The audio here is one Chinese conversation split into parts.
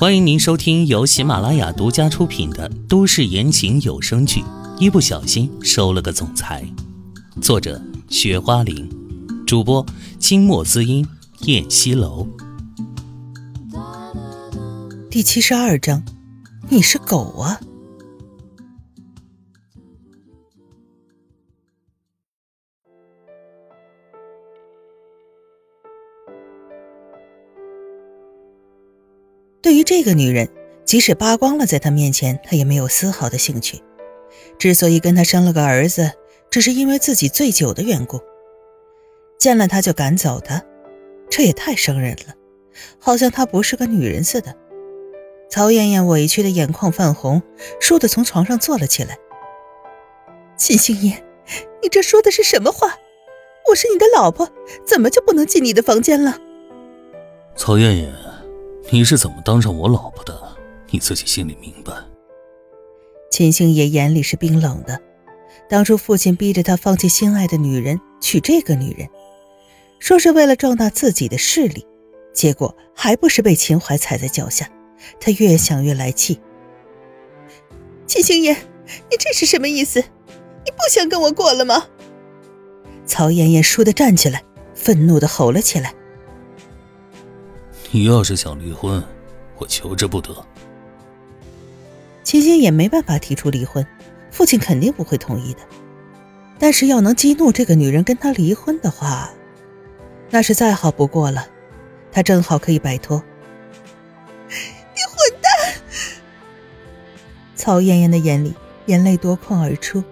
欢迎您收听由喜马拉雅独家出品的都市言情有声剧《一不小心收了个总裁》，作者：雪花玲，主播：清墨滋音、燕西楼。第七十二章，你是狗啊！对于这个女人，即使扒光了在他面前，他也没有丝毫的兴趣。之所以跟他生了个儿子，只是因为自己醉酒的缘故。见了他就赶走他，这也太生人了，好像她不是个女人似的。曹艳艳委屈的眼眶泛红，倏地从床上坐了起来。秦星爷，你这说的是什么话？我是你的老婆，怎么就不能进你的房间了？曹艳艳。你是怎么当上我老婆的？你自己心里明白。秦星爷眼里是冰冷的。当初父亲逼着他放弃心爱的女人，娶这个女人，说是为了壮大自己的势力，结果还不是被秦淮踩在脚下。他越想越来气。秦星爷，你这是什么意思？你不想跟我过了吗？曹艳艳倏地站起来，愤怒地吼了起来。你要是想离婚，我求之不得。秦星也没办法提出离婚，父亲肯定不会同意的。但是要能激怒这个女人跟他离婚的话，那是再好不过了。他正好可以摆脱。你混蛋！曹艳艳的眼里眼泪夺眶而出，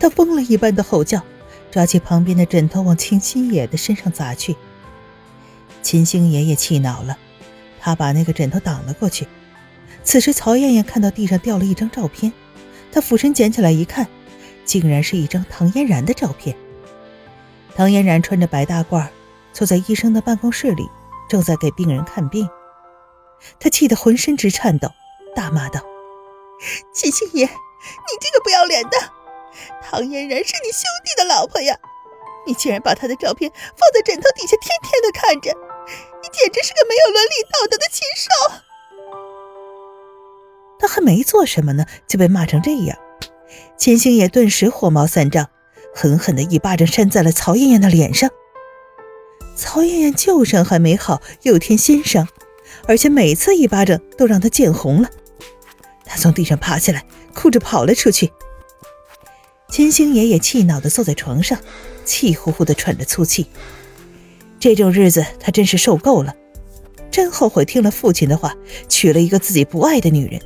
她疯了一般的吼叫，抓起旁边的枕头往秦星野的身上砸去。秦星爷爷气恼了，他把那个枕头挡了过去。此时，曹艳艳看到地上掉了一张照片，她俯身捡起来一看，竟然是一张唐嫣然的照片。唐嫣然穿着白大褂，坐在医生的办公室里，正在给病人看病。她气得浑身直颤抖，大骂道：“秦星爷，你这个不要脸的！唐嫣然是你兄弟的老婆呀，你竟然把她的照片放在枕头底下，天天的看着！”真是个没有伦理道德的禽兽！他还没做什么呢，就被骂成这样。秦星野顿时火冒三丈，狠狠的一巴掌扇在了曹艳艳的脸上。曹艳艳旧伤还没好，又添新伤，而且每次一巴掌都让她见红了。她从地上爬起来，哭着跑了出去。秦星爷也气恼的坐在床上，气呼呼的喘着粗气。这种日子他真是受够了，真后悔听了父亲的话，娶了一个自己不爱的女人，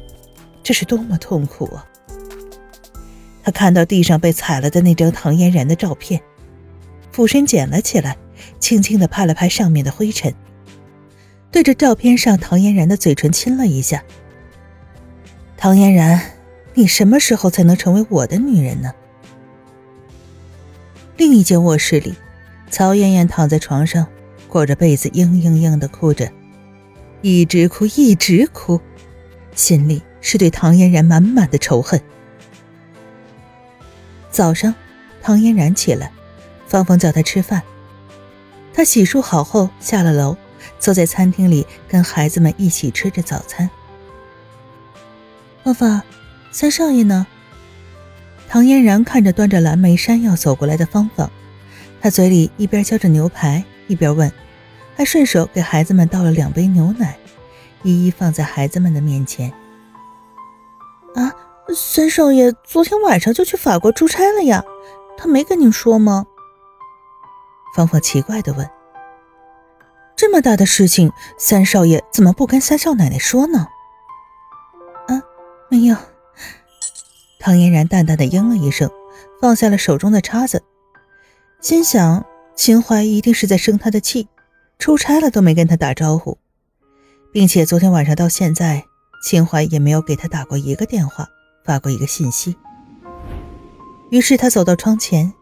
这是多么痛苦啊！他看到地上被踩了的那张唐嫣然的照片，俯身捡了起来，轻轻地拍了拍上面的灰尘，对着照片上唐嫣然的嘴唇亲了一下。唐嫣然，你什么时候才能成为我的女人呢？另一间卧室里。曹艳艳躺在床上，裹着被子，嘤嘤嘤的哭着，一直哭，一直哭，心里是对唐嫣然满满的仇恨。早上，唐嫣然起来，芳芳叫她吃饭，她洗漱好后下了楼，坐在餐厅里跟孩子们一起吃着早餐。芳芳，三少爷呢？唐嫣然看着端着蓝莓山药走过来的芳芳。她嘴里一边嚼着牛排，一边问，还顺手给孩子们倒了两杯牛奶，一一放在孩子们的面前。啊，三少爷昨天晚上就去法国出差了呀，他没跟你说吗？芳芳奇怪的问。这么大的事情，三少爷怎么不跟三少奶奶说呢？啊，没有。唐嫣然淡淡的应了一声，放下了手中的叉子。心想，秦淮一定是在生他的气，出差了都没跟他打招呼，并且昨天晚上到现在，秦淮也没有给他打过一个电话，发过一个信息。于是他走到窗前，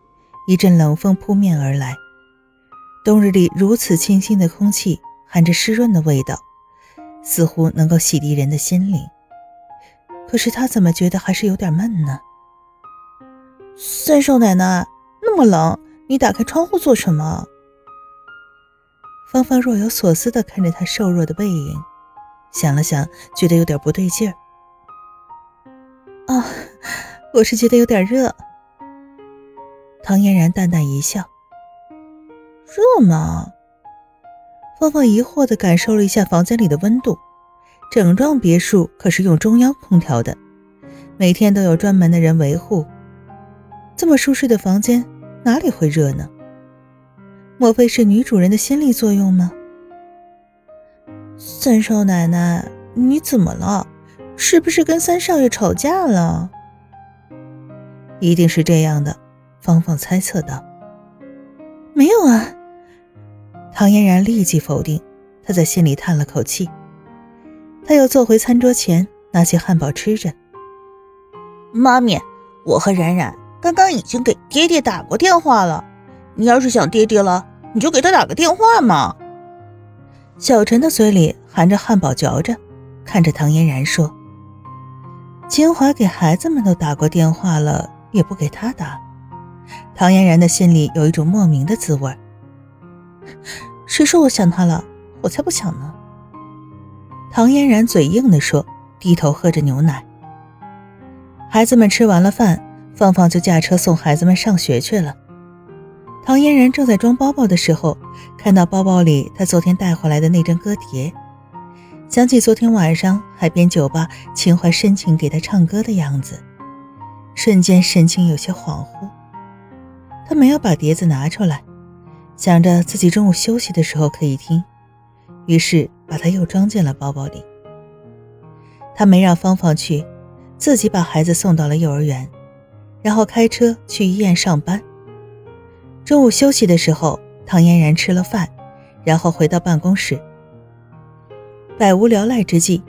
一阵冷风扑面而来，冬日里如此清新的空气，含着湿润的味道，似乎能够洗涤人的心灵。可是他怎么觉得还是有点闷呢？三少奶奶，那么冷。你打开窗户做什么？芳芳若有所思地看着他瘦弱的背影，想了想，觉得有点不对劲儿。啊，我是觉得有点热。唐嫣然淡淡一笑：“热吗？”芳芳疑惑的感受了一下房间里的温度，整幢别墅可是用中央空调的，每天都有专门的人维护。这么舒适的房间，哪里会热呢？莫非是女主人的心理作用吗？三少奶奶，你怎么了？是不是跟三少爷吵架了？一定是这样的，芳芳猜测道。没有啊。唐嫣然立即否定，她在心里叹了口气。她又坐回餐桌前，拿起汉堡吃着。妈咪，我和冉冉刚刚已经给爹爹打过电话了。你要是想爹爹了，你就给他打个电话嘛。小陈的嘴里含着汉堡嚼着，看着唐嫣然说：“秦淮给孩子们都打过电话了，也不给他打。”唐嫣然的心里有一种莫名的滋味。谁说我想他了？我才不想呢。唐嫣然嘴硬地说，低头喝着牛奶。孩子们吃完了饭，芳芳就驾车送孩子们上学去了。唐嫣然正在装包包的时候，看到包包里她昨天带回来的那张歌碟，想起昨天晚上海边酒吧秦淮深情给她唱歌的样子，瞬间神情有些恍惚。她没有把碟子拿出来。想着自己中午休息的时候可以听，于是把它又装进了包包里。他没让芳芳去，自己把孩子送到了幼儿园，然后开车去医院上班。中午休息的时候，唐嫣然吃了饭，然后回到办公室。百无聊赖之际，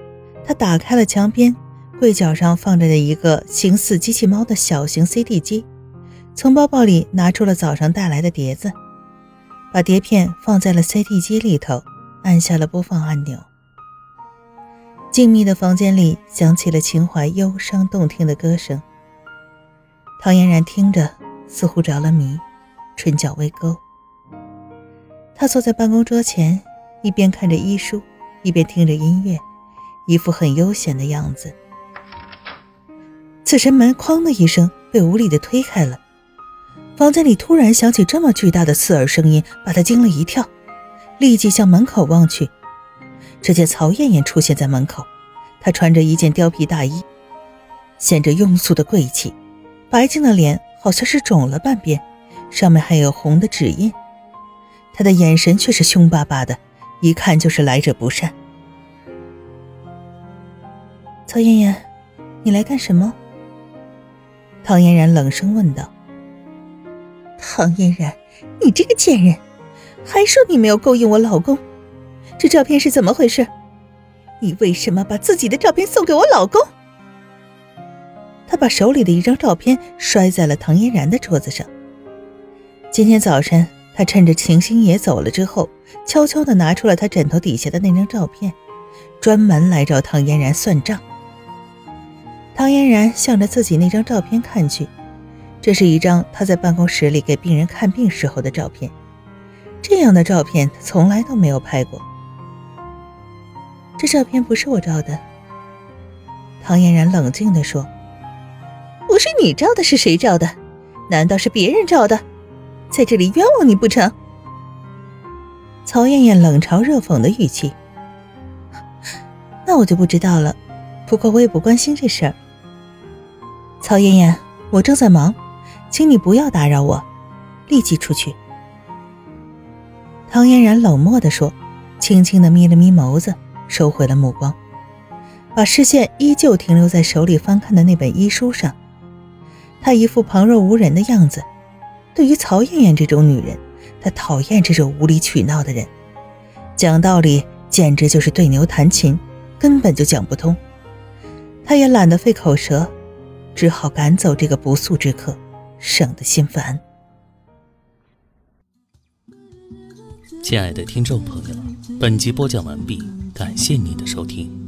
他打开了墙边柜角上放着的一个形似机器猫的小型 CD 机，从包包里拿出了早上带来的碟子。把碟片放在了 CD 机里头，按下了播放按钮。静谧的房间里响起了秦淮忧伤动听的歌声。唐嫣然听着，似乎着了迷，唇角微勾。他坐在办公桌前，一边看着医书，一边听着音乐，一副很悠闲的样子。此时门“哐”的一声被无力的推开了。房间里突然响起这么巨大的刺耳声音，把他惊了一跳，立即向门口望去，只见曹艳艳出现在门口。她穿着一件貂皮大衣，显着庸俗的贵气，白净的脸好像是肿了半边，上面还有红的指印。她的眼神却是凶巴巴的，一看就是来者不善。曹艳艳，你来干什么？唐嫣然冷声问道。唐嫣然，你这个贱人，还说你没有勾引我老公，这照片是怎么回事？你为什么把自己的照片送给我老公？他把手里的一张照片摔在了唐嫣然的桌子上。今天早晨，他趁着秦星野走了之后，悄悄地拿出了他枕头底下的那张照片，专门来找唐嫣然算账。唐嫣然向着自己那张照片看去。这是一张他在办公室里给病人看病时候的照片，这样的照片他从来都没有拍过。这照片不是我照的，唐嫣然冷静地说：“不是你照的，是谁照的？难道是别人照的？在这里冤枉你不成？”曹艳艳冷嘲热讽的语气：“那我就不知道了，不过我也不关心这事儿。”曹艳艳，我正在忙。请你不要打扰我，立即出去。”唐嫣然冷漠地说，轻轻地眯了眯眸子，收回了目光，把视线依旧停留在手里翻看的那本医书上。她一副旁若无人的样子。对于曹艳艳这种女人，她讨厌这种无理取闹的人，讲道理简直就是对牛弹琴，根本就讲不通。她也懒得费口舌，只好赶走这个不速之客。省得心烦。亲爱的听众朋友，本集播讲完毕，感谢您的收听。